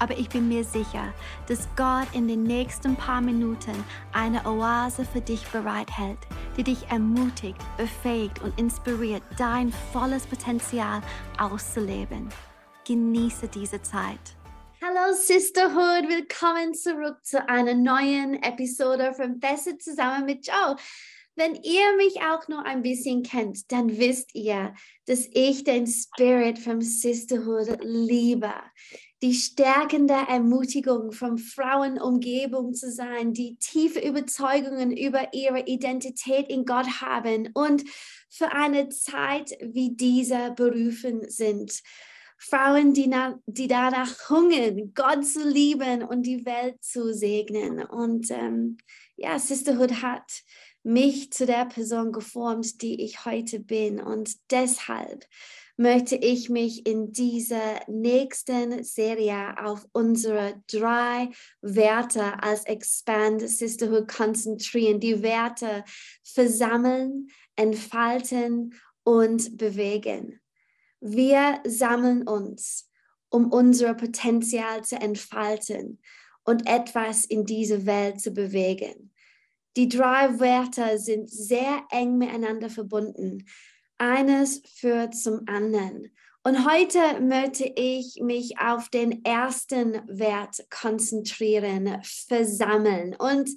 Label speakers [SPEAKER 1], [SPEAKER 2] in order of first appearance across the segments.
[SPEAKER 1] aber ich bin mir sicher, dass Gott in den nächsten paar Minuten eine Oase für dich bereithält, die dich ermutigt, befähigt und inspiriert, dein volles Potenzial auszuleben. Genieße diese Zeit. Hallo Sisterhood, willkommen zurück zu einer neuen Episode von Besser zusammen mit Joe. Wenn ihr mich auch nur ein bisschen kennt, dann wisst ihr, dass ich den Spirit vom Sisterhood liebe die stärkende Ermutigung von Frauenumgebung zu sein, die tiefe Überzeugungen über ihre Identität in Gott haben und für eine Zeit wie diese berufen sind. Frauen, die, die danach hungern, Gott zu lieben und die Welt zu segnen. Und ähm, ja, Sisterhood hat mich zu der Person geformt, die ich heute bin. Und deshalb möchte ich mich in dieser nächsten Serie auf unsere drei Werte als Expand Sisterhood konzentrieren. Die Werte versammeln, entfalten und bewegen. Wir sammeln uns, um unser Potenzial zu entfalten und etwas in diese Welt zu bewegen. Die drei Werte sind sehr eng miteinander verbunden. Eines führt zum anderen. Und heute möchte ich mich auf den ersten Wert konzentrieren, versammeln. Und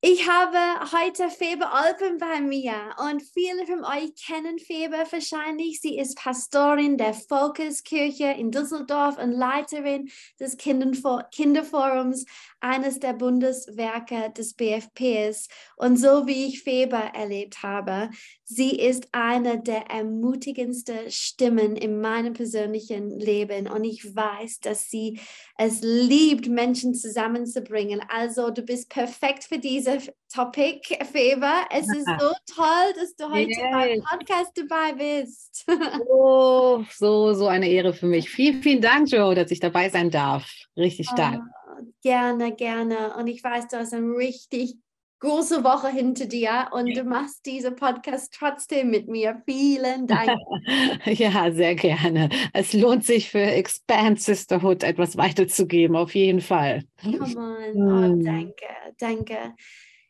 [SPEAKER 1] ich habe heute Febe Alpen bei mir und viele von euch kennen Febe wahrscheinlich. Sie ist Pastorin der Fokuskirche in Düsseldorf und Leiterin des Kinderforums, eines der Bundeswerke des BFPs. Und so wie ich Febe erlebt habe, sie ist eine der ermutigendsten Stimmen in meinem persönlichen Leben. Und ich weiß, dass sie es liebt, Menschen zusammenzubringen. Also du bist perfekt für diese diese Topic, Feber. Es ist so toll, dass du heute yes. beim Podcast dabei bist.
[SPEAKER 2] oh, so, so eine Ehre für mich. Vielen, vielen Dank, Joe, dass ich dabei sein darf. Richtig stark.
[SPEAKER 1] Oh, gerne, gerne. Und ich weiß, du hast ein richtig große Woche hinter dir und du machst diesen Podcast trotzdem mit mir. Vielen Dank.
[SPEAKER 2] ja, sehr gerne. Es lohnt sich für Expand Sisterhood etwas weiterzugeben, auf jeden Fall.
[SPEAKER 1] Come on. Oh, hm. danke, danke.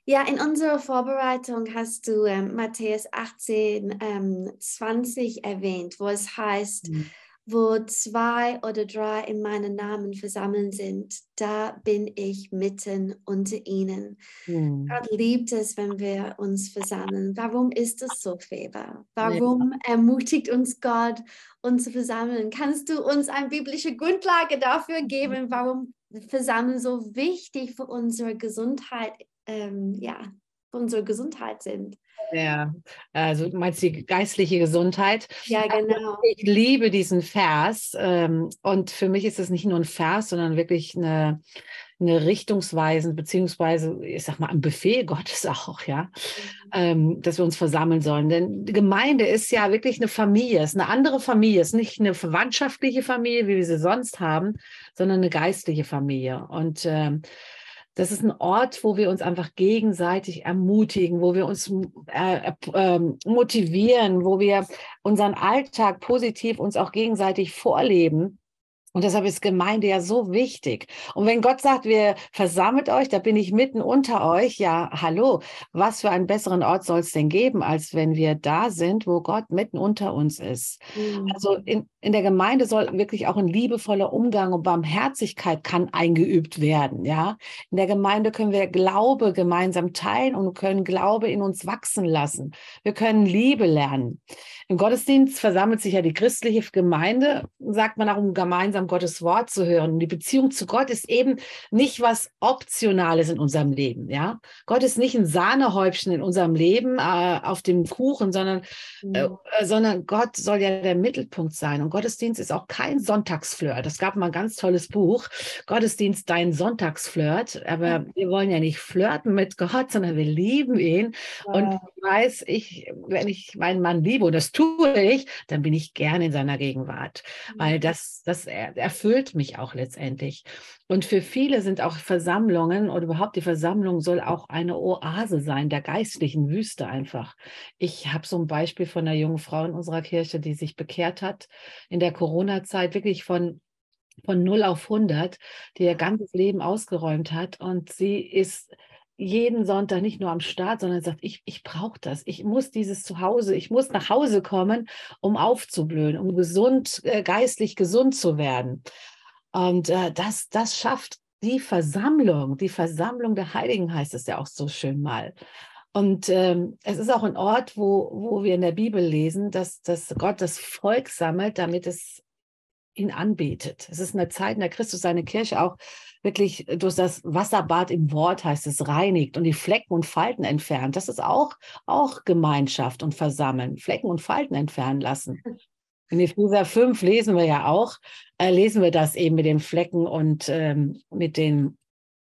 [SPEAKER 1] Ja, in unserer Vorbereitung hast du ähm, Matthäus 18, ähm, 20 erwähnt, wo es heißt, mhm wo zwei oder drei in meinen Namen versammelt sind, da bin ich mitten unter ihnen. Mhm. Gott liebt es, wenn wir uns versammeln. Warum ist das so, Feber? Warum ja. ermutigt uns Gott, uns zu versammeln? Kannst du uns eine biblische Grundlage dafür geben, warum Versammeln so wichtig für unsere Gesundheit, ähm, ja, für unsere Gesundheit sind?
[SPEAKER 2] Ja, also du meinst die geistliche Gesundheit.
[SPEAKER 1] Ja, genau.
[SPEAKER 2] Ich liebe diesen Vers ähm, und für mich ist es nicht nur ein Vers, sondern wirklich eine, eine richtungsweisend, beziehungsweise, ich sag mal, ein Befehl Gottes auch, ja, mhm. ähm, dass wir uns versammeln sollen. Denn die Gemeinde ist ja wirklich eine Familie, ist eine andere Familie, ist nicht eine verwandtschaftliche Familie, wie wir sie sonst haben, sondern eine geistliche Familie. Und ähm, das ist ein Ort, wo wir uns einfach gegenseitig ermutigen, wo wir uns äh, äh, motivieren, wo wir unseren Alltag positiv uns auch gegenseitig vorleben. Und deshalb ist Gemeinde ja so wichtig. Und wenn Gott sagt, wir versammelt euch, da bin ich mitten unter euch, ja, hallo, was für einen besseren Ort soll es denn geben, als wenn wir da sind, wo Gott mitten unter uns ist. Mhm. Also in, in der Gemeinde soll wirklich auch ein liebevoller Umgang und Barmherzigkeit kann eingeübt werden, ja. In der Gemeinde können wir Glaube gemeinsam teilen und können Glaube in uns wachsen lassen. Wir können Liebe lernen. Im Gottesdienst versammelt sich ja die christliche Gemeinde, sagt man auch, um gemeinsam Gottes Wort zu hören. Und die Beziehung zu Gott ist eben nicht was Optionales in unserem Leben. Ja, Gott ist nicht ein Sahnehäubchen in unserem Leben äh, auf dem Kuchen, sondern, äh, mhm. äh, sondern Gott soll ja der Mittelpunkt sein. Und Gottesdienst ist auch kein Sonntagsflirt. Das gab mal ein ganz tolles Buch, Gottesdienst, dein Sonntagsflirt. Aber mhm. wir wollen ja nicht flirten mit Gott, sondern wir lieben ihn. Ja. Und ich weiß, ich, wenn ich meinen Mann liebe, und das tue ich, dann bin ich gerne in seiner Gegenwart, weil mhm. das, das erfüllt mich auch letztendlich. Und für viele sind auch Versammlungen oder überhaupt die Versammlung soll auch eine Oase sein, der geistlichen Wüste einfach. Ich habe so ein Beispiel von einer jungen Frau in unserer Kirche, die sich bekehrt hat in der Corona-Zeit, wirklich von von 0 auf 100, die ihr ganzes Leben ausgeräumt hat. Und sie ist jeden Sonntag nicht nur am Start, sondern sagt, ich, ich brauche das. Ich muss dieses Zuhause, ich muss nach Hause kommen, um aufzublühen, um gesund, äh, geistlich gesund zu werden. Und äh, das, das schafft die Versammlung, die Versammlung der Heiligen heißt es ja auch so schön mal. Und ähm, es ist auch ein Ort, wo, wo wir in der Bibel lesen, dass, dass Gott das Volk sammelt, damit es ihn anbetet. Es ist eine Zeit, in der Christus seine Kirche auch wirklich durch das Wasserbad im Wort heißt es reinigt und die Flecken und Falten entfernt. Das ist auch, auch Gemeinschaft und Versammeln. Flecken und Falten entfernen lassen. In Epheser 5 lesen wir ja auch, äh, lesen wir das eben mit den Flecken und ähm, mit den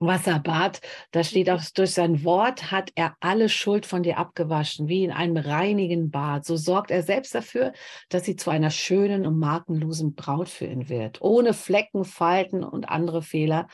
[SPEAKER 2] Wasserbad, da steht auch, durch sein Wort hat er alle Schuld von dir abgewaschen, wie in einem reinigen Bad. So sorgt er selbst dafür, dass sie zu einer schönen und markenlosen Braut für ihn wird, ohne Flecken, Falten und andere Fehler,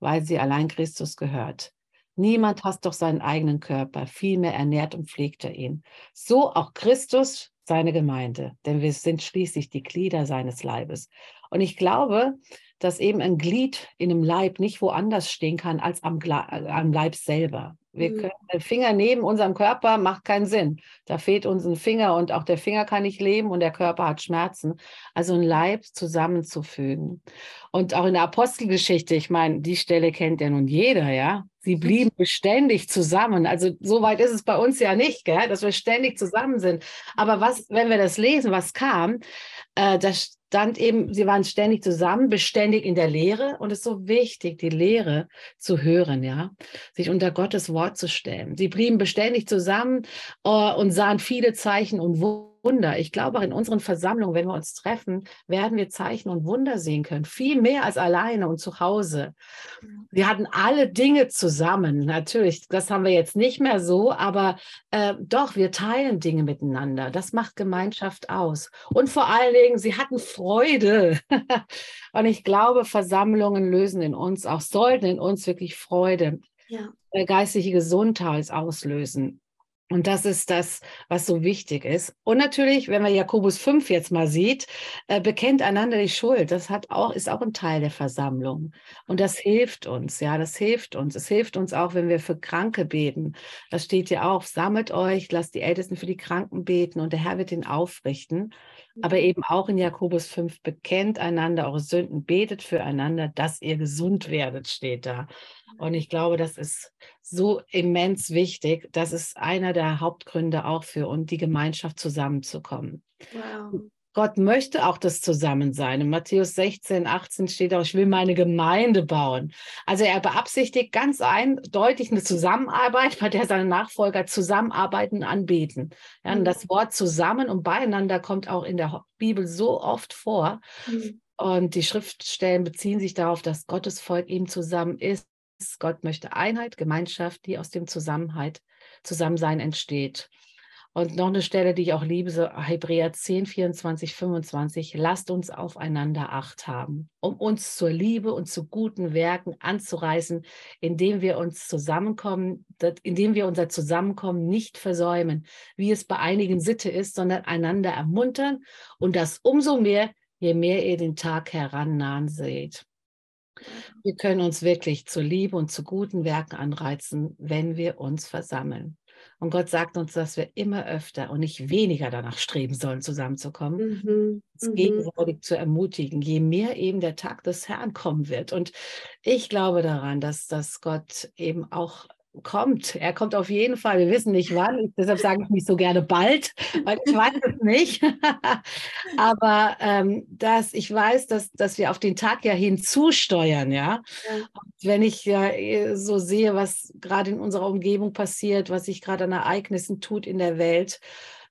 [SPEAKER 2] weil sie allein Christus gehört. Niemand hasst doch seinen eigenen Körper, vielmehr ernährt und pflegt er ihn. So auch Christus seine Gemeinde, denn wir sind schließlich die Glieder seines Leibes. Und ich glaube, dass eben ein Glied in einem Leib nicht woanders stehen kann als am, am Leib selber. Wir mhm. können den Finger neben unserem Körper macht keinen Sinn. Da fehlt uns ein Finger und auch der Finger kann nicht leben und der Körper hat Schmerzen. Also ein Leib zusammenzufügen. Und auch in der Apostelgeschichte, ich meine, die Stelle kennt ja nun jeder, ja. Sie blieben beständig zusammen. Also so weit ist es bei uns ja nicht, gell? dass wir ständig zusammen sind. Aber was, wenn wir das lesen, was kam, äh, das stand eben, sie waren ständig zusammen, beständig in der Lehre und es ist so wichtig, die Lehre zu hören, ja, sich unter Gottes Wort zu stellen. Sie blieben beständig zusammen uh, und sahen viele Zeichen und Wunder. Ich glaube, auch in unseren Versammlungen, wenn wir uns treffen, werden wir Zeichen und Wunder sehen können. Viel mehr als alleine und zu Hause. Wir hatten alle Dinge zusammen. Natürlich, das haben wir jetzt nicht mehr so, aber äh, doch, wir teilen Dinge miteinander. Das macht Gemeinschaft aus. Und vor allen Dingen, sie hatten Freude. und ich glaube, Versammlungen lösen in uns auch, sollten in uns wirklich Freude, ja. Äh, geistige Gesundheit auslösen. Und das ist das, was so wichtig ist. Und natürlich, wenn man Jakobus 5 jetzt mal sieht, äh, bekennt einander die Schuld. Das hat auch, ist auch ein Teil der Versammlung. Und das hilft uns, ja, das hilft uns. Es hilft uns auch, wenn wir für Kranke beten. Das steht ja auch, sammelt euch, lasst die Ältesten für die Kranken beten und der Herr wird ihn aufrichten. Aber mhm. eben auch in Jakobus 5, bekennt einander eure Sünden, betet füreinander, dass ihr gesund werdet, steht da. Und ich glaube, das ist so immens wichtig. Das ist einer der Hauptgründe auch für uns, die Gemeinschaft zusammenzukommen. Wow. Gott möchte auch das Zusammensein. In Matthäus 16, 18 steht auch, ich will meine Gemeinde bauen. Also er beabsichtigt ganz eindeutig eine Zusammenarbeit, bei der seine Nachfolger zusammenarbeiten, anbeten. Ja, und mhm. das Wort zusammen und beieinander kommt auch in der Bibel so oft vor. Mhm. Und die Schriftstellen beziehen sich darauf, dass Gottes Volk eben zusammen ist Gott möchte Einheit, Gemeinschaft, die aus dem Zusammenheit, Zusammensein entsteht. Und noch eine Stelle, die ich auch liebe, so Hebräer 10, 24, 25. Lasst uns aufeinander Acht haben, um uns zur Liebe und zu guten Werken anzureißen, indem wir uns zusammenkommen, indem wir unser Zusammenkommen nicht versäumen, wie es bei einigen Sitte ist, sondern einander ermuntern und das umso mehr, je mehr ihr den Tag herannahen seht. Wir können uns wirklich zur Liebe und zu guten Werken anreizen, wenn wir uns versammeln. Und Gott sagt uns, dass wir immer öfter und nicht weniger danach streben sollen, zusammenzukommen, mhm. uns mhm. gegenseitig zu ermutigen, je mehr eben der Tag des Herrn kommen wird. Und ich glaube daran, dass, dass Gott eben auch kommt. Er kommt auf jeden Fall. Wir wissen nicht wann. Deshalb sage ich nicht so gerne bald, weil ich weiß es nicht. Aber ähm, dass ich weiß, dass, dass wir auf den Tag ja hinzusteuern, ja. ja. wenn ich ja äh, so sehe, was gerade in unserer Umgebung passiert, was sich gerade an Ereignissen tut in der Welt,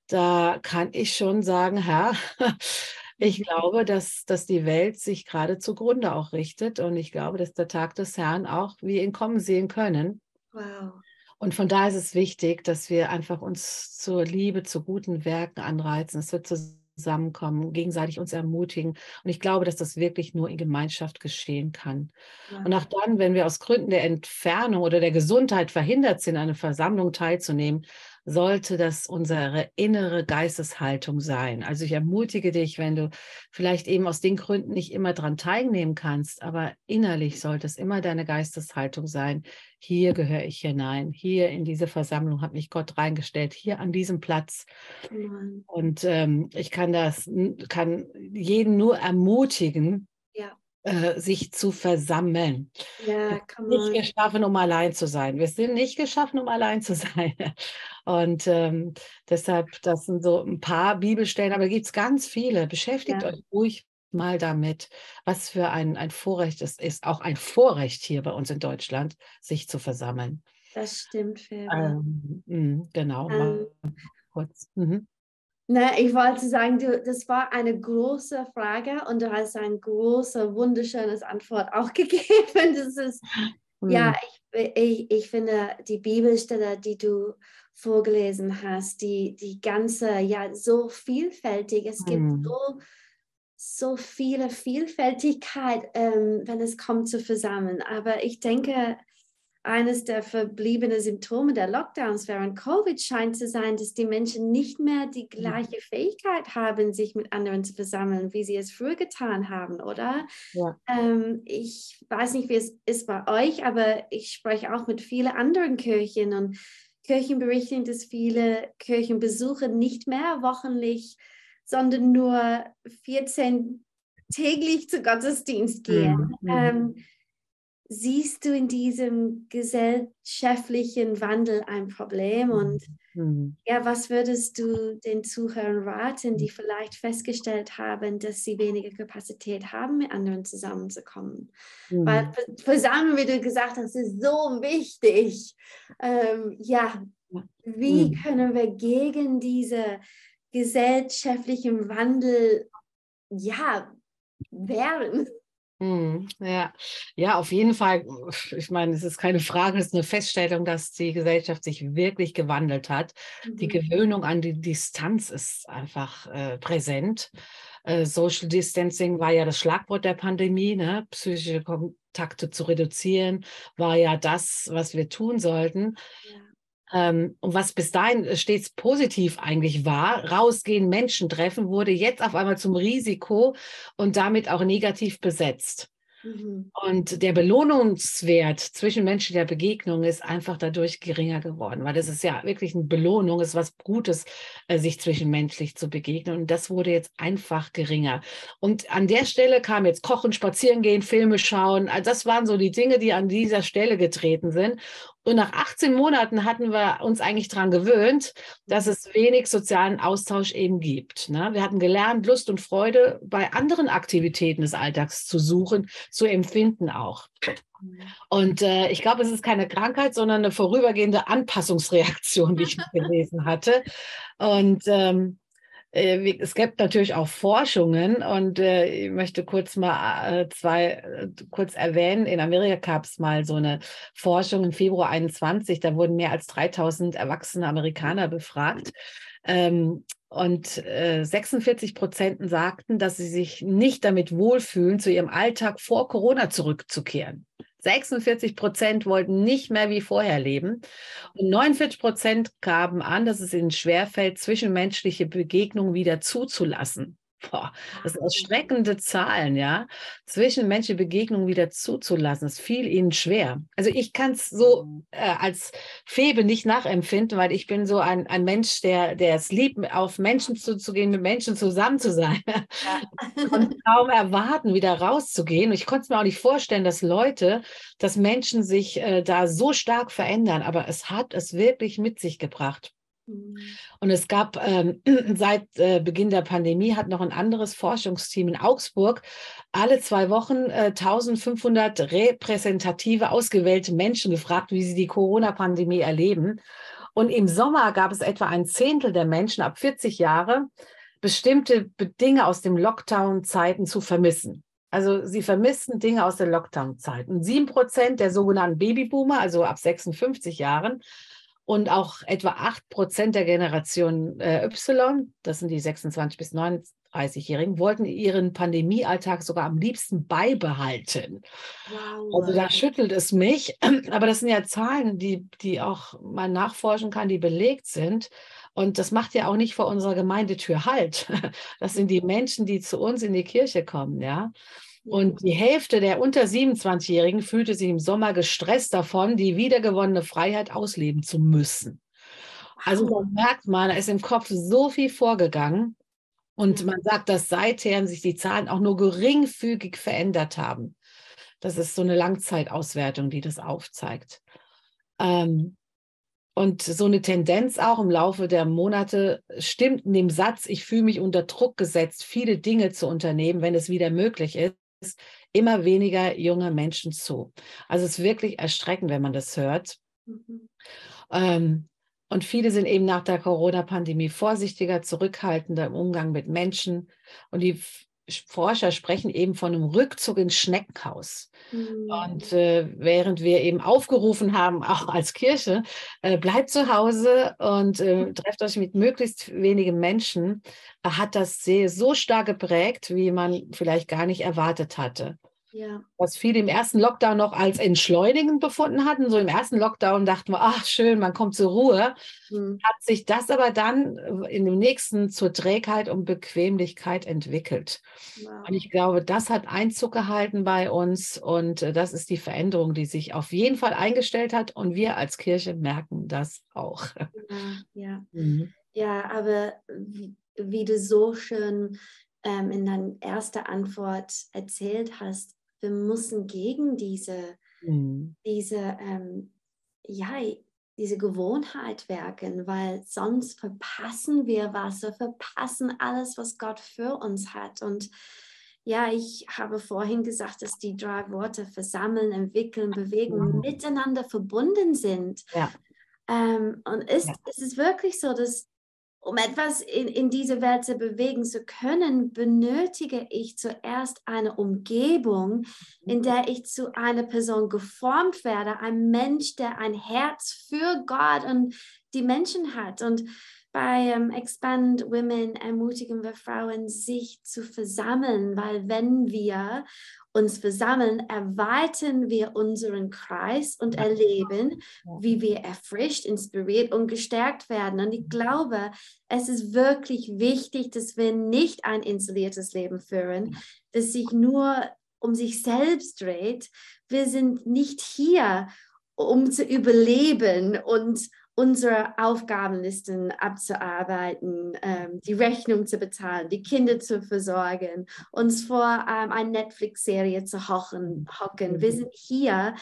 [SPEAKER 2] da kann ich schon sagen, Herr, ich glaube, dass, dass die Welt sich gerade zugrunde auch richtet. Und ich glaube, dass der Tag des Herrn auch wir ihn kommen sehen können. Wow. Und von daher ist es wichtig, dass wir einfach uns zur Liebe, zu guten Werken anreizen. Es wird zusammenkommen, gegenseitig uns ermutigen. Und ich glaube, dass das wirklich nur in Gemeinschaft geschehen kann. Ja. Und auch dann, wenn wir aus Gründen der Entfernung oder der Gesundheit verhindert sind, an einer Versammlung teilzunehmen, sollte das unsere innere Geisteshaltung sein. Also ich ermutige dich, wenn du vielleicht eben aus den Gründen nicht immer daran teilnehmen kannst, aber innerlich sollte es immer deine Geisteshaltung sein. Hier gehöre ich hinein, hier in diese Versammlung hat mich Gott reingestellt, hier an diesem Platz. Und ähm, ich kann das, kann jeden nur ermutigen, äh, sich zu versammeln. Ja, nicht geschaffen, um allein zu sein. Wir sind nicht geschaffen, um allein zu sein. Und ähm, deshalb, das sind so ein paar Bibelstellen, aber gibt es ganz viele. Beschäftigt ja. euch ruhig mal damit, was für ein, ein Vorrecht es ist, auch ein Vorrecht hier bei uns in Deutschland, sich zu versammeln.
[SPEAKER 1] Das stimmt, Ähm,
[SPEAKER 2] mh, genau, ähm, kurz. Mhm.
[SPEAKER 1] Ne, ich wollte sagen, du, das war eine große Frage und du hast ein großes, wunderschönes Antwort auch gegeben. Das ist, mhm. ja, ich, ich, ich finde die Bibelstelle, die du vorgelesen hast, die, die ganze, ja, so vielfältig. Es gibt mhm. so, so viele Vielfältigkeit, ähm, wenn es kommt zu Versammeln. Aber ich denke, eines der verbliebenen Symptome der Lockdowns während Covid scheint zu sein, dass die Menschen nicht mehr die mhm. gleiche Fähigkeit haben, sich mit anderen zu versammeln, wie sie es früher getan haben, oder? Ja. Ähm, ich weiß nicht, wie es ist bei euch, aber ich spreche auch mit vielen anderen Kirchen und Kirchen berichten, dass viele Kirchenbesucher nicht mehr wochenlich, sondern nur 14 täglich zu Gottesdienst gehen. Mhm. Ähm, siehst du in diesem gesellschaftlichen Wandel ein Problem? Und mhm. ja, was würdest du den Zuhörern raten, die vielleicht festgestellt haben, dass sie weniger Kapazität haben, mit anderen zusammenzukommen? Mhm. Weil Versammlung, wie du gesagt hast, ist so wichtig. Ähm, ja, wie mhm. können wir gegen diese gesellschaftlichen Wandel ja, wehren?
[SPEAKER 2] Mhm, ja. ja, auf jeden Fall. Ich meine, es ist keine Frage, es ist eine Feststellung, dass die Gesellschaft sich wirklich gewandelt hat. Mhm. Die Gewöhnung an die Distanz ist einfach äh, präsent. Äh, Social Distancing war ja das Schlagwort der Pandemie, ne? psychische Kontakte zu reduzieren, war ja das, was wir tun sollten. Ja. Ähm, und was bis dahin stets positiv eigentlich war, rausgehen, Menschen treffen, wurde jetzt auf einmal zum Risiko und damit auch negativ besetzt. Mhm. Und der Belohnungswert zwischenmenschlicher Begegnung ist einfach dadurch geringer geworden, weil das ist ja wirklich eine Belohnung, ist was Gutes, äh, sich zwischenmenschlich zu begegnen. Und das wurde jetzt einfach geringer. Und an der Stelle kam jetzt Kochen, Spazieren gehen, Filme schauen. Also das waren so die Dinge, die an dieser Stelle getreten sind. Und nach 18 Monaten hatten wir uns eigentlich daran gewöhnt, dass es wenig sozialen Austausch eben gibt. Ne? Wir hatten gelernt, Lust und Freude bei anderen Aktivitäten des Alltags zu suchen, zu empfinden auch. Und äh, ich glaube, es ist keine Krankheit, sondern eine vorübergehende Anpassungsreaktion, wie ich gelesen hatte. Und ähm, äh, es gibt natürlich auch Forschungen und äh, ich möchte kurz mal äh, zwei kurz erwähnen. In Amerika gab es mal so eine Forschung im Februar 21, da wurden mehr als 3000 erwachsene Amerikaner befragt. Ähm, und 46 Prozent sagten, dass sie sich nicht damit wohlfühlen, zu ihrem Alltag vor Corona zurückzukehren. 46 Prozent wollten nicht mehr wie vorher leben. Und 49 Prozent gaben an, dass es ihnen schwerfällt, zwischenmenschliche Begegnungen wieder zuzulassen. Boah, das sind erschreckende Zahlen, ja. Zwischenmenschliche Begegnungen wieder zuzulassen, das fiel ihnen schwer. Also ich kann es so mhm. äh, als Febe nicht nachempfinden, weil ich bin so ein, ein Mensch, der, der es liebt, auf Menschen zuzugehen, mit Menschen zusammen zu sein. Ja. und kaum erwarten, wieder rauszugehen. Und ich konnte es mir auch nicht vorstellen, dass Leute, dass Menschen sich äh, da so stark verändern. Aber es hat es wirklich mit sich gebracht. Mhm. Und es gab ähm, seit äh, Beginn der Pandemie hat noch ein anderes Forschungsteam in Augsburg alle zwei Wochen äh, 1500 repräsentative ausgewählte Menschen gefragt, wie sie die Corona-Pandemie erleben. Und im Sommer gab es etwa ein Zehntel der Menschen ab 40 Jahre, bestimmte Dinge aus dem Lockdown-Zeiten zu vermissen. Also sie vermissten Dinge aus der Lockdown-Zeit. Und sieben Prozent der sogenannten Babyboomer, also ab 56 Jahren, und auch etwa acht Prozent der Generation äh, Y, das sind die 26 bis 39-Jährigen, wollten ihren Pandemiealltag sogar am liebsten beibehalten. Wow. Also da schüttelt es mich. Aber das sind ja Zahlen, die, die auch man nachforschen kann, die belegt sind. Und das macht ja auch nicht vor unserer Gemeindetür Halt. Das sind die Menschen, die zu uns in die Kirche kommen, ja. Und die Hälfte der unter 27-Jährigen fühlte sich im Sommer gestresst davon, die wiedergewonnene Freiheit ausleben zu müssen. Also da merkt man, da ist im Kopf so viel vorgegangen. Und man sagt, dass seither sich die Zahlen auch nur geringfügig verändert haben. Das ist so eine Langzeitauswertung, die das aufzeigt. Ähm, und so eine Tendenz auch im Laufe der Monate stimmt in dem Satz, ich fühle mich unter Druck gesetzt, viele Dinge zu unternehmen, wenn es wieder möglich ist, immer weniger junge Menschen zu. Also es ist wirklich erschreckend, wenn man das hört. Mhm. Ähm, und viele sind eben nach der Corona-Pandemie vorsichtiger, zurückhaltender im Umgang mit Menschen. Und die Forscher sprechen eben von einem Rückzug ins Schneckenhaus. Mhm. Und äh, während wir eben aufgerufen haben, auch als Kirche, äh, bleibt zu Hause und äh, mhm. trefft euch mit möglichst wenigen Menschen, hat das sehr, so stark geprägt, wie man vielleicht gar nicht erwartet hatte. Ja. Was viele im ersten Lockdown noch als entschleunigend befunden hatten. So im ersten Lockdown dachten wir, ach schön, man kommt zur Ruhe. Mhm. Hat sich das aber dann in dem nächsten zur Trägheit und Bequemlichkeit entwickelt. Wow. Und ich glaube, das hat Einzug gehalten bei uns und äh, das ist die Veränderung, die sich auf jeden Fall eingestellt hat und wir als Kirche merken das auch.
[SPEAKER 1] Ja, ja. Mhm. ja aber wie, wie du so schön ähm, in deiner ersten Antwort erzählt hast, wir müssen gegen diese, mhm. diese, ähm, ja, diese Gewohnheit werken, weil sonst verpassen wir was, wir verpassen alles, was Gott für uns hat. Und ja, ich habe vorhin gesagt, dass die drei Worte versammeln, entwickeln, bewegen, mhm. miteinander verbunden sind. Ja. Ähm, und ist, ja. es ist wirklich so, dass um etwas in, in diese Welt zu bewegen zu können, benötige ich zuerst eine Umgebung, in der ich zu einer Person geformt werde, ein Mensch, der ein Herz für Gott und die Menschen hat. Und bei ähm, Expand Women ermutigen wir Frauen, sich zu versammeln, weil wenn wir uns versammeln, erweitern wir unseren Kreis und erleben, wie wir erfrischt, inspiriert und gestärkt werden. Und ich glaube, es ist wirklich wichtig, dass wir nicht ein isoliertes Leben führen, das sich nur um sich selbst dreht. Wir sind nicht hier, um zu überleben und unsere Aufgabenlisten abzuarbeiten, ähm, die Rechnung zu bezahlen, die Kinder zu versorgen, uns vor ähm, eine Netflix-Serie zu hocken, hocken. Wir sind hier,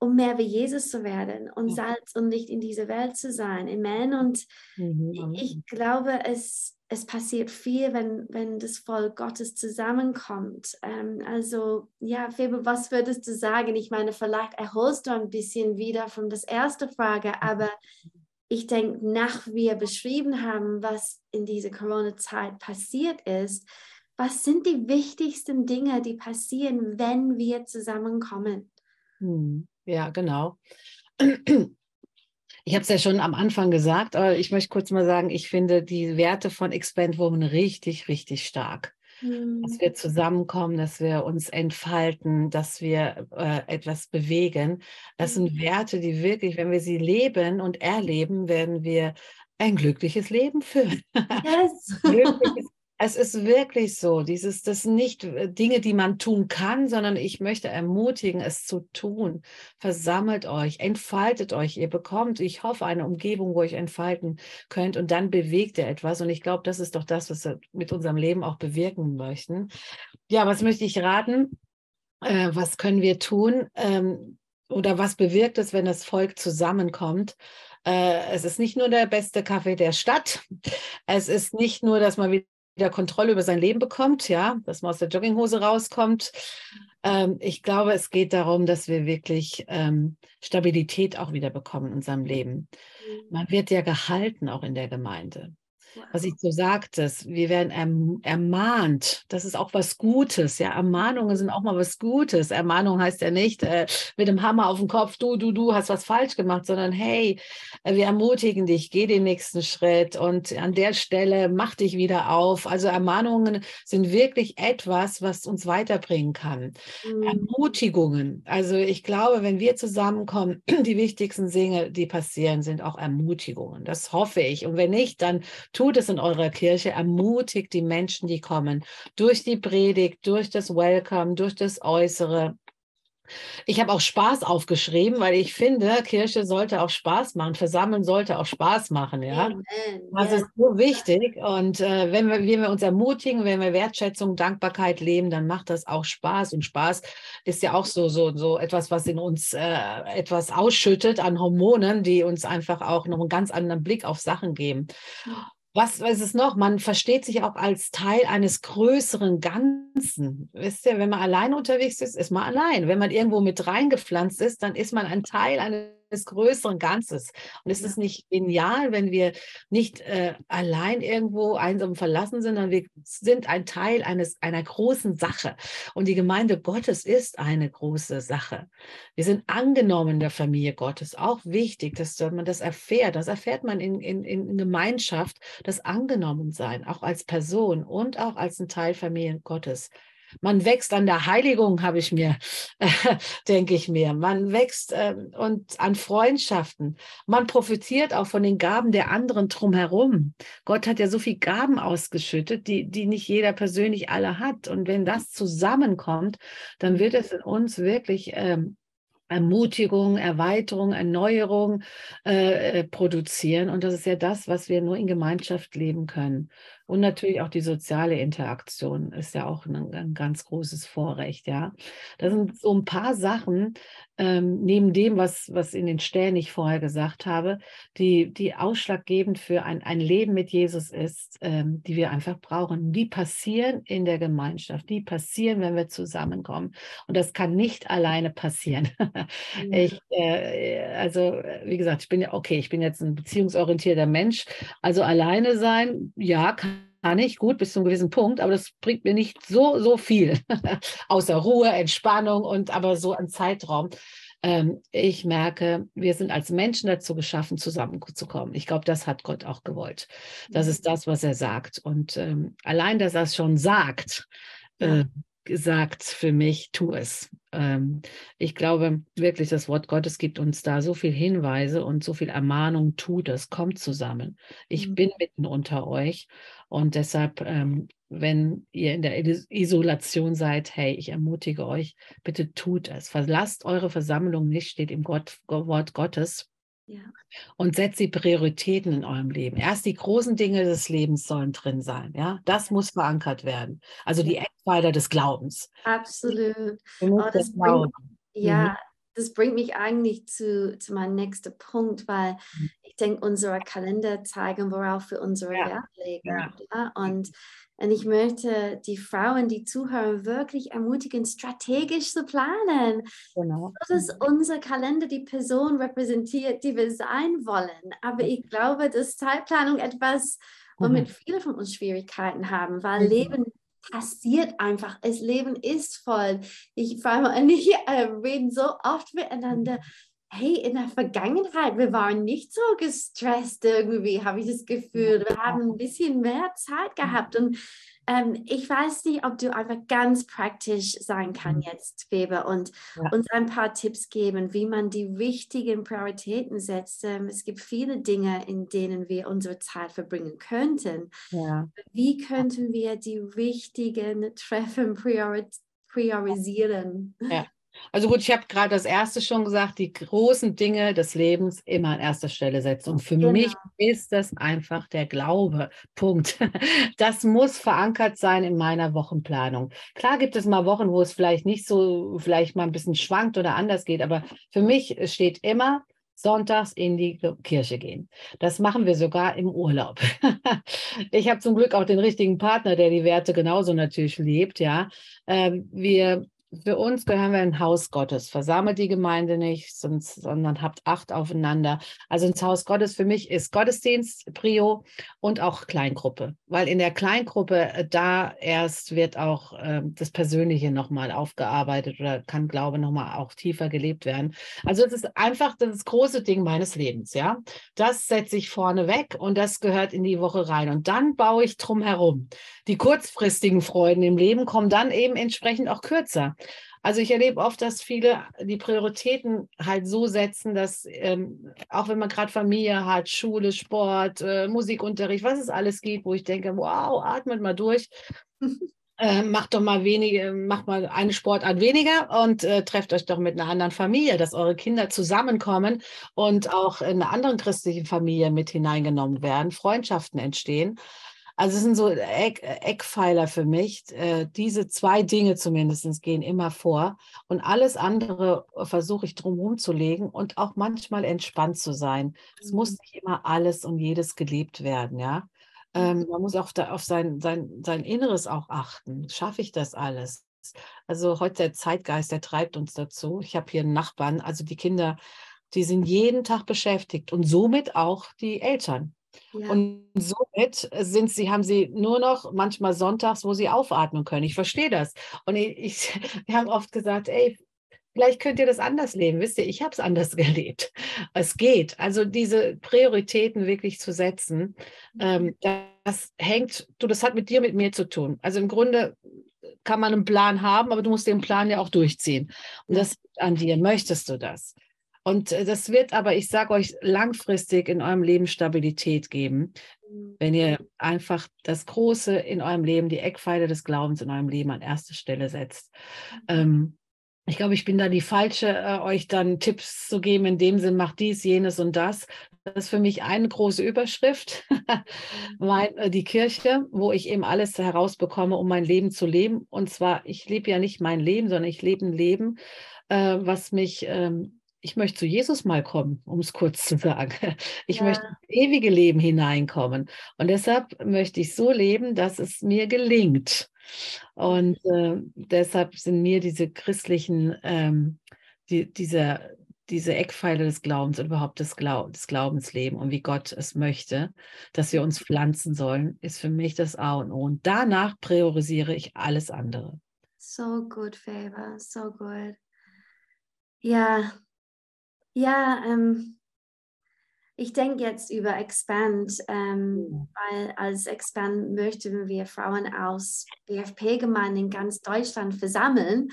[SPEAKER 1] um mehr wie Jesus zu werden und Salz und Licht in dieser Welt zu sein. Amen. Und mhm. ich glaube, es, es passiert viel, wenn, wenn das Volk Gottes zusammenkommt. Ähm, also, ja, Febe, was würdest du sagen? Ich meine, vielleicht erholst du ein bisschen wieder von der ersten Frage, aber ich denke, nach wir beschrieben haben, was in dieser Corona-Zeit passiert ist, was sind die wichtigsten Dinge, die passieren, wenn wir zusammenkommen?
[SPEAKER 2] Hm, ja, genau. Ich habe es ja schon am Anfang gesagt, aber ich möchte kurz mal sagen, ich finde die Werte von Expand Woman richtig, richtig stark. Mhm. Dass wir zusammenkommen, dass wir uns entfalten, dass wir äh, etwas bewegen. Das mhm. sind Werte, die wirklich, wenn wir sie leben und erleben, werden wir ein glückliches Leben führen. Yes. glückliches es ist wirklich so, dieses, das nicht äh, Dinge, die man tun kann, sondern ich möchte ermutigen, es zu tun. Versammelt euch, entfaltet euch. Ihr bekommt, ich hoffe, eine Umgebung, wo ihr euch entfalten könnt und dann bewegt ihr etwas. Und ich glaube, das ist doch das, was wir mit unserem Leben auch bewirken möchten. Ja, was möchte ich raten? Äh, was können wir tun? Ähm, oder was bewirkt es, wenn das Volk zusammenkommt? Äh, es ist nicht nur der beste Kaffee der Stadt. Es ist nicht nur, dass man wieder wieder Kontrolle über sein Leben bekommt, ja, dass man aus der Jogginghose rauskommt. Ähm, ich glaube, es geht darum, dass wir wirklich ähm, Stabilität auch wieder bekommen in unserem Leben. Mhm. Man wird ja gehalten auch in der Gemeinde. Was ich so sagte, wir werden erm ermahnt. Das ist auch was Gutes. Ja, Ermahnungen sind auch mal was Gutes. Ermahnung heißt ja nicht äh, mit dem Hammer auf den Kopf, du, du, du hast was falsch gemacht, sondern hey, äh, wir ermutigen dich, geh den nächsten Schritt und an der Stelle mach dich wieder auf. Also Ermahnungen sind wirklich etwas, was uns weiterbringen kann. Mhm. Ermutigungen. Also ich glaube, wenn wir zusammenkommen, die wichtigsten Dinge, die passieren, sind auch Ermutigungen. Das hoffe ich. Und wenn nicht, dann Tut es in eurer Kirche, ermutigt die Menschen, die kommen, durch die Predigt, durch das Welcome, durch das Äußere. Ich habe auch Spaß aufgeschrieben, weil ich finde, Kirche sollte auch Spaß machen, Versammeln sollte auch Spaß machen, ja. Amen. Das ist so wichtig. Und äh, wenn, wir, wenn wir uns ermutigen, wenn wir Wertschätzung, Dankbarkeit leben, dann macht das auch Spaß. Und Spaß ist ja auch so, so, so etwas, was in uns äh, etwas ausschüttet an Hormonen, die uns einfach auch noch einen ganz anderen Blick auf Sachen geben. Was, was ist es noch? Man versteht sich auch als Teil eines größeren Ganzen. Wisst ihr, wenn man allein unterwegs ist, ist man allein. Wenn man irgendwo mit reingepflanzt ist, dann ist man ein Teil eines des größeren Ganzes. Und es ja. ist nicht genial, wenn wir nicht äh, allein irgendwo einsam verlassen sind, sondern wir sind ein Teil eines, einer großen Sache. Und die Gemeinde Gottes ist eine große Sache. Wir sind angenommen der Familie Gottes. Auch wichtig, dass man das erfährt. Das erfährt man in, in, in Gemeinschaft, das Angenommensein, auch als Person und auch als ein Teil Familie Gottes. Man wächst an der Heiligung, habe ich mir, denke ich mir. Man wächst äh, und an Freundschaften. Man profitiert auch von den Gaben der anderen drumherum. Gott hat ja so viele Gaben ausgeschüttet, die, die nicht jeder persönlich alle hat. Und wenn das zusammenkommt, dann wird es in uns wirklich ähm, Ermutigung, Erweiterung, Erneuerung äh, äh, produzieren. Und das ist ja das, was wir nur in Gemeinschaft leben können. Und natürlich auch die soziale Interaktion ist ja auch ein, ein ganz großes Vorrecht, ja. Das sind so ein paar Sachen, ähm, neben dem, was, was in den Stellen ich vorher gesagt habe, die, die ausschlaggebend für ein, ein Leben mit Jesus ist, ähm, die wir einfach brauchen. Die passieren in der Gemeinschaft, die passieren, wenn wir zusammenkommen. Und das kann nicht alleine passieren. Ich, äh, also, wie gesagt, ich bin ja, okay, ich bin jetzt ein beziehungsorientierter Mensch. Also alleine sein, ja, kann kann ich, gut, bis zu einem gewissen Punkt, aber das bringt mir nicht so, so viel. Außer Ruhe, Entspannung und aber so ein Zeitraum. Ähm, ich merke, wir sind als Menschen dazu geschaffen, zusammenzukommen. Ich glaube, das hat Gott auch gewollt. Das ist das, was er sagt. Und ähm, allein, dass er es schon sagt, äh, gesagt für mich, tu es. Ähm, ich glaube wirklich, das Wort Gottes gibt uns da so viel Hinweise und so viel Ermahnung, tu das, kommt zusammen. Ich mhm. bin mitten unter euch und deshalb, ähm, wenn ihr in der Isolation seid, hey, ich ermutige euch, bitte tut es. Verlasst eure Versammlung nicht, steht im Gott, Wort Gottes. Ja. Und setzt die Prioritäten in eurem Leben. Erst die großen Dinge des Lebens sollen drin sein. Ja, das muss verankert werden. Also die Eckpfeiler des Glaubens.
[SPEAKER 1] Absolut. Oh, das bringt, ja, mhm. Das bringt mich eigentlich zu, zu meinem nächsten Punkt, weil mhm. ich denke, unsere Kalender zeigen, worauf wir unsere ja. Wert legen. Ja. Ja? Und und ich möchte die Frauen, die zuhören, wirklich ermutigen, strategisch zu planen. Genau. So dass unser Kalender die Person repräsentiert, die wir sein wollen. Aber ich glaube, dass Zeitplanung etwas, womit mhm. viele von uns Schwierigkeiten haben, weil. Leben passiert einfach. Das Leben ist voll. Ich vor allem nicht äh, reden so oft miteinander hey, in der Vergangenheit, wir waren nicht so gestresst irgendwie, habe ich das Gefühl. Wir haben ein bisschen mehr Zeit gehabt. Und ähm, ich weiß nicht, ob du einfach ganz praktisch sein kann mhm. jetzt, Weber, und ja. uns ein paar Tipps geben, wie man die wichtigen Prioritäten setzt. Ähm, es gibt viele Dinge, in denen wir unsere Zeit verbringen könnten. Ja. Wie könnten wir die wichtigen Treffen priorisieren?
[SPEAKER 2] Ja. Also gut, ich habe gerade das erste schon gesagt, die großen Dinge des Lebens immer an erster Stelle setzen. Und für genau. mich ist das einfach der Glaube. Punkt. Das muss verankert sein in meiner Wochenplanung. Klar gibt es mal Wochen, wo es vielleicht nicht so, vielleicht mal ein bisschen schwankt oder anders geht, aber für mich steht immer, sonntags in die Kirche gehen. Das machen wir sogar im Urlaub. ich habe zum Glück auch den richtigen Partner, der die Werte genauso natürlich lebt. Ja, ähm, wir für uns gehören wir ein Haus Gottes. Versammelt die Gemeinde nicht, sonst, sondern habt Acht aufeinander. Also ins Haus Gottes für mich ist Gottesdienst Prio und auch Kleingruppe, weil in der Kleingruppe äh, da erst wird auch äh, das Persönliche nochmal aufgearbeitet oder kann Glaube nochmal auch tiefer gelebt werden. Also es ist einfach das große Ding meines Lebens, ja. Das setze ich vorne weg und das gehört in die Woche rein. Und dann baue ich drum herum. Die kurzfristigen Freuden im Leben kommen dann eben entsprechend auch kürzer. Also ich erlebe oft, dass viele die Prioritäten halt so setzen, dass ähm, auch wenn man gerade Familie hat, Schule, Sport, äh, Musikunterricht, was es alles gibt, wo ich denke, wow, atmet mal durch. Äh, macht doch mal wenige, macht mal eine Sportart weniger und äh, trefft euch doch mit einer anderen Familie, dass eure Kinder zusammenkommen und auch in einer anderen christlichen Familie mit hineingenommen werden, Freundschaften entstehen. Also es sind so Eck, Eckpfeiler für mich. Äh, diese zwei Dinge zumindest gehen immer vor. Und alles andere versuche ich drumherum zu legen und auch manchmal entspannt zu sein. Es mhm. muss nicht immer alles und jedes gelebt werden, ja. Ähm, man muss auch da, auf sein, sein, sein Inneres auch achten. Schaffe ich das alles? Also heute der Zeitgeist, der treibt uns dazu. Ich habe hier einen Nachbarn, also die Kinder, die sind jeden Tag beschäftigt und somit auch die Eltern. Ja. Und somit sind sie, haben sie nur noch manchmal sonntags, wo sie aufatmen können. Ich verstehe das. Und ich, ich, wir haben oft gesagt, ey, vielleicht könnt ihr das anders leben. Wisst ihr, ich habe es anders gelebt. Es geht. Also diese Prioritäten wirklich zu setzen, ähm, das hängt, du, das hat mit dir, mit mir zu tun. Also im Grunde kann man einen Plan haben, aber du musst den Plan ja auch durchziehen. Und das an dir. Möchtest du das? Und äh, das wird aber, ich sage euch, langfristig in eurem Leben Stabilität geben, mhm. wenn ihr einfach das Große in eurem Leben, die Eckpfeile des Glaubens in eurem Leben an erste Stelle setzt. Mhm. Ähm, ich glaube, ich bin da die falsche, äh, euch dann Tipps zu geben, in dem Sinn, macht dies, jenes und das. Das ist für mich eine große Überschrift, mhm. mein, äh, die Kirche, wo ich eben alles herausbekomme, um mein Leben zu leben. Und zwar, ich lebe ja nicht mein Leben, sondern ich lebe ein Leben, äh, was mich ähm, ich möchte zu Jesus mal kommen, um es kurz zu sagen. Ich ja. möchte ins ewige Leben hineinkommen. Und deshalb möchte ich so leben, dass es mir gelingt. Und äh, deshalb sind mir diese christlichen, ähm, die, diese, diese Eckpfeile des Glaubens und überhaupt des, Glaub des Glaubensleben und wie Gott es möchte, dass wir uns pflanzen sollen, ist für mich das A und O. Und danach priorisiere ich alles andere.
[SPEAKER 1] So good, Faber, so good. Ja, ja, ähm, ich denke jetzt über Expand, ähm, weil als Expand möchten wir Frauen aus BFP-Gemeinden in ganz Deutschland versammeln.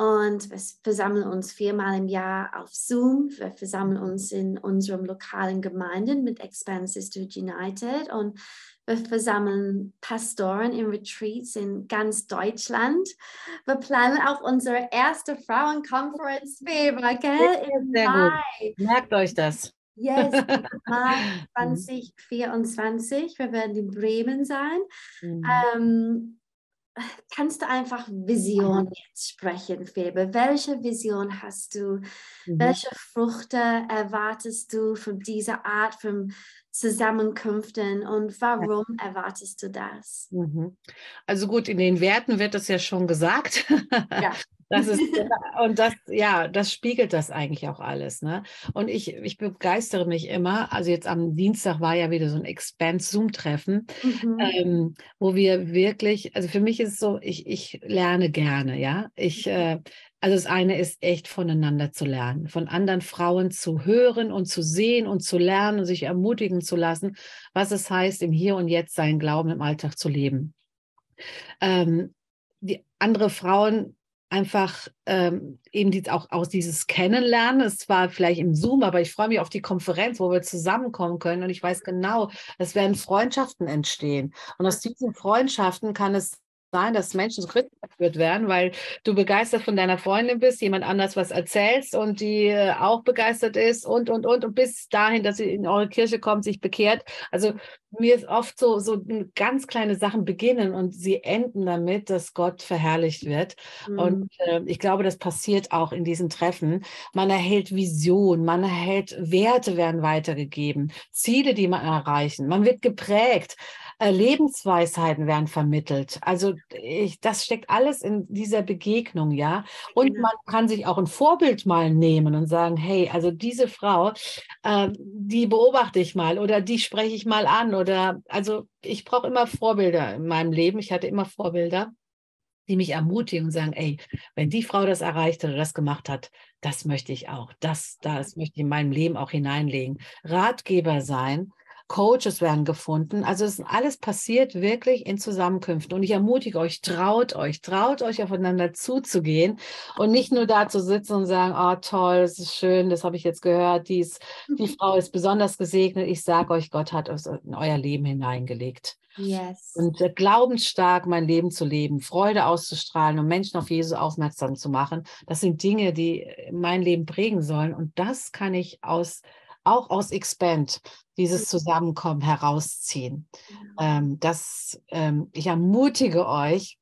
[SPEAKER 1] Und wir versammeln uns viermal im Jahr auf Zoom. Wir versammeln uns in unserem lokalen Gemeinden mit Expand Sisters United. Und wir versammeln Pastoren in Retreats in ganz Deutschland. Wir planen auch unsere erste Frauenkonferenz Weber, gell?
[SPEAKER 2] Im Sehr Mai. Gut. Merkt euch das.
[SPEAKER 1] Yes, Mai 2024. Wir werden in Bremen sein. Mhm. Ähm, kannst du einfach Vision jetzt sprechen, Febe? Welche Vision hast du? Mhm. Welche Früchte erwartest du von dieser Art von Zusammenkünften und warum erwartest du das?
[SPEAKER 2] Mhm. Also gut, in den Werten wird das ja schon gesagt. Ja. Das ist, und das, ja, das spiegelt das eigentlich auch alles. Ne? Und ich, ich begeistere mich immer. Also jetzt am Dienstag war ja wieder so ein Expand-Zoom-Treffen, mhm. ähm, wo wir wirklich, also für mich ist es so, ich, ich lerne gerne, ja. Ich, mhm. äh, also das eine ist echt voneinander zu lernen, von anderen Frauen zu hören und zu sehen und zu lernen und sich ermutigen zu lassen, was es heißt, im Hier und Jetzt seinen Glauben im Alltag zu leben. Ähm, die andere Frauen einfach ähm, eben die, auch aus dieses Kennenlernen. Es war vielleicht im Zoom, aber ich freue mich auf die Konferenz, wo wir zusammenkommen können. Und ich weiß genau, es werden Freundschaften entstehen. Und aus diesen Freundschaften kann es sein, dass Menschen so kritisch geführt werden, weil du begeistert von deiner Freundin bist, jemand anders was erzählst und die äh, auch begeistert ist und, und, und, und bis dahin, dass sie in eure Kirche kommt, sich bekehrt. Also mir ist oft so, so ganz kleine Sachen beginnen und sie enden damit, dass Gott verherrlicht wird. Mhm. Und äh, ich glaube, das passiert auch in diesen Treffen. Man erhält Vision, man erhält Werte werden weitergegeben, Ziele, die man erreichen. Man wird geprägt. Äh, Lebensweisheiten werden vermittelt. Also ich, das steckt alles in dieser Begegnung, ja. Und genau. man kann sich auch ein Vorbild mal nehmen und sagen, hey, also diese Frau, äh, die beobachte ich mal oder die spreche ich mal an oder also ich brauche immer Vorbilder in meinem Leben. Ich hatte immer Vorbilder die mich ermutigen und sagen, ey, wenn die Frau das erreicht hat oder das gemacht hat, das möchte ich auch. Das, das möchte ich in meinem Leben auch hineinlegen. Ratgeber sein, Coaches werden gefunden. Also es ist alles passiert wirklich in Zusammenkünften. Und ich ermutige euch, traut euch, traut euch aufeinander zuzugehen und nicht nur da zu sitzen und sagen, oh toll, das ist schön, das habe ich jetzt gehört, dies, die Frau ist besonders gesegnet. Ich sage euch, Gott hat es in euer Leben hineingelegt.
[SPEAKER 1] Yes.
[SPEAKER 2] Und äh, glaubensstark mein Leben zu leben, Freude auszustrahlen und Menschen auf Jesus aufmerksam zu machen, das sind Dinge, die mein Leben prägen sollen. Und das kann ich aus auch aus Expand dieses Zusammenkommen herausziehen. Ähm, das, ähm, ich ermutige euch,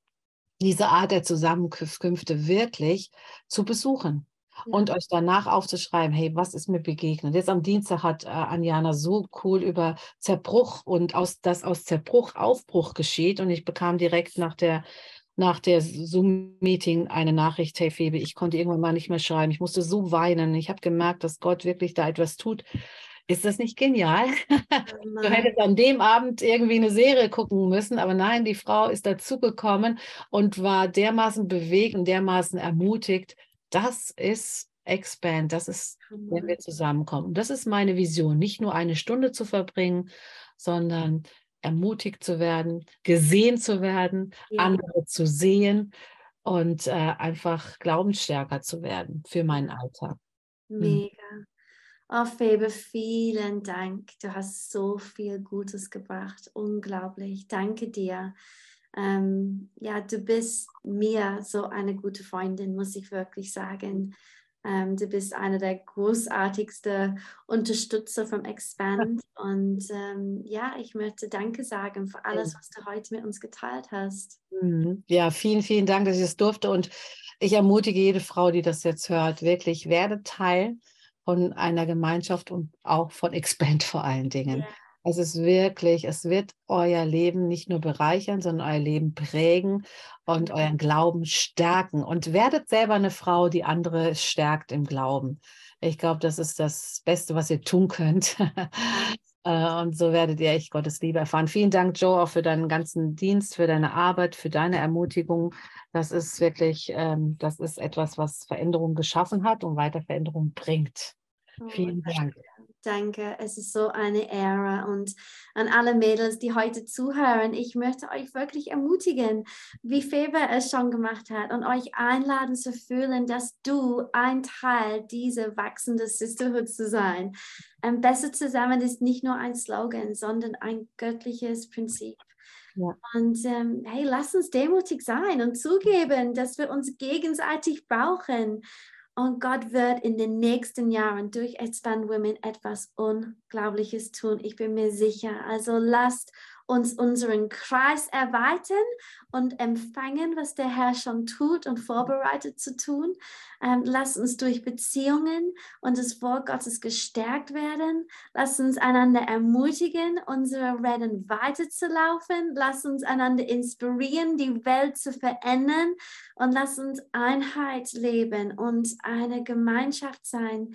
[SPEAKER 2] diese Art der Zusammenkünfte wirklich zu besuchen und euch danach aufzuschreiben, hey, was ist mir begegnet? Jetzt am Dienstag hat äh, Anjana so cool über Zerbruch und aus, dass aus Zerbruch Aufbruch geschieht und ich bekam direkt nach der nach der Zoom-Meeting eine Nachricht, hey Febe, ich konnte irgendwann mal nicht mehr schreiben. Ich musste so weinen. Ich habe gemerkt, dass Gott wirklich da etwas tut. Ist das nicht genial? Oh du hättest an dem Abend irgendwie eine Serie gucken müssen, aber nein, die Frau ist dazugekommen und war dermaßen bewegt und dermaßen ermutigt. Das ist Expand, das ist, wenn wir zusammenkommen. Und das ist meine Vision, nicht nur eine Stunde zu verbringen, sondern ermutigt zu werden, gesehen zu werden, ja. andere zu sehen und äh, einfach glaubensstärker zu werden für meinen Alltag.
[SPEAKER 1] Hm. Mega. Oh, Febe, vielen Dank. Du hast so viel Gutes gebracht. Unglaublich. Danke dir. Ähm, ja, du bist mir so eine gute Freundin, muss ich wirklich sagen. Ähm, du bist einer der großartigsten Unterstützer vom Expand. Und ähm, ja, ich möchte Danke sagen für alles, was du heute mit uns geteilt hast.
[SPEAKER 2] Mhm. Ja, vielen, vielen Dank, dass ich es durfte. Und ich ermutige jede Frau, die das jetzt hört, wirklich, werde Teil von einer Gemeinschaft und auch von Expand vor allen Dingen. Ja. Es ist wirklich, es wird euer Leben nicht nur bereichern, sondern euer Leben prägen und euren Glauben stärken. Und werdet selber eine Frau, die andere stärkt im Glauben. Ich glaube, das ist das Beste, was ihr tun könnt. Äh, und so werdet ihr echt Gottes Liebe erfahren. Vielen Dank, Joe, auch für deinen ganzen Dienst, für deine Arbeit, für deine Ermutigung. Das ist wirklich, ähm, das ist etwas, was Veränderung geschaffen hat und weiter Veränderung bringt. Oh, Vielen Dank.
[SPEAKER 1] Danke, es ist so eine Ehre und an alle Mädels, die heute zuhören, ich möchte euch wirklich ermutigen, wie Febe es schon gemacht hat und euch einladen zu fühlen, dass du ein Teil dieser wachsenden Sisterhood zu sein. Ähm, besser zusammen ist nicht nur ein Slogan, sondern ein göttliches Prinzip. Ja. Und ähm, hey, lass uns demutig sein und zugeben, dass wir uns gegenseitig brauchen und Gott wird in den nächsten Jahren durch Expand Women etwas Unglaubliches tun. Ich bin mir sicher. Also lasst uns unseren Kreis erweitern und empfangen, was der Herr schon tut und vorbereitet zu tun. Ähm, lass uns durch Beziehungen und das Wort Gottes gestärkt werden. Lass uns einander ermutigen, unsere Rennen weiterzulaufen. Lass uns einander inspirieren, die Welt zu verändern. Und lass uns Einheit leben und eine Gemeinschaft sein,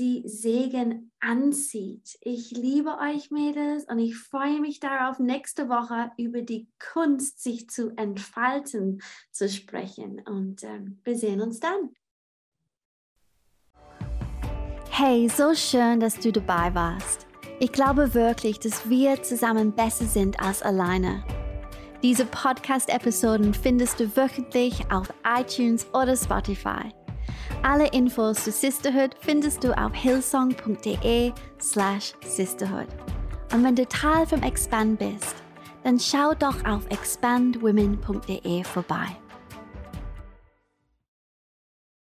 [SPEAKER 1] die Segen anzieht. Ich liebe euch, Mädels, und ich freue mich darauf, nächste Woche über die Kunst, sich zu entfalten, zu sprechen. Und äh, wir sehen uns dann.
[SPEAKER 3] Hey, so schön, dass du dabei warst. Ich glaube wirklich, dass wir zusammen besser sind als alleine. Diese Podcast-Episoden findest du wöchentlich auf iTunes oder Spotify. Alle Infos zu Sisterhood findest du auf hillsong.de slash sisterhood. Und wenn du Teil vom Expand bist, dann schau doch auf expandwomen.de vorbei.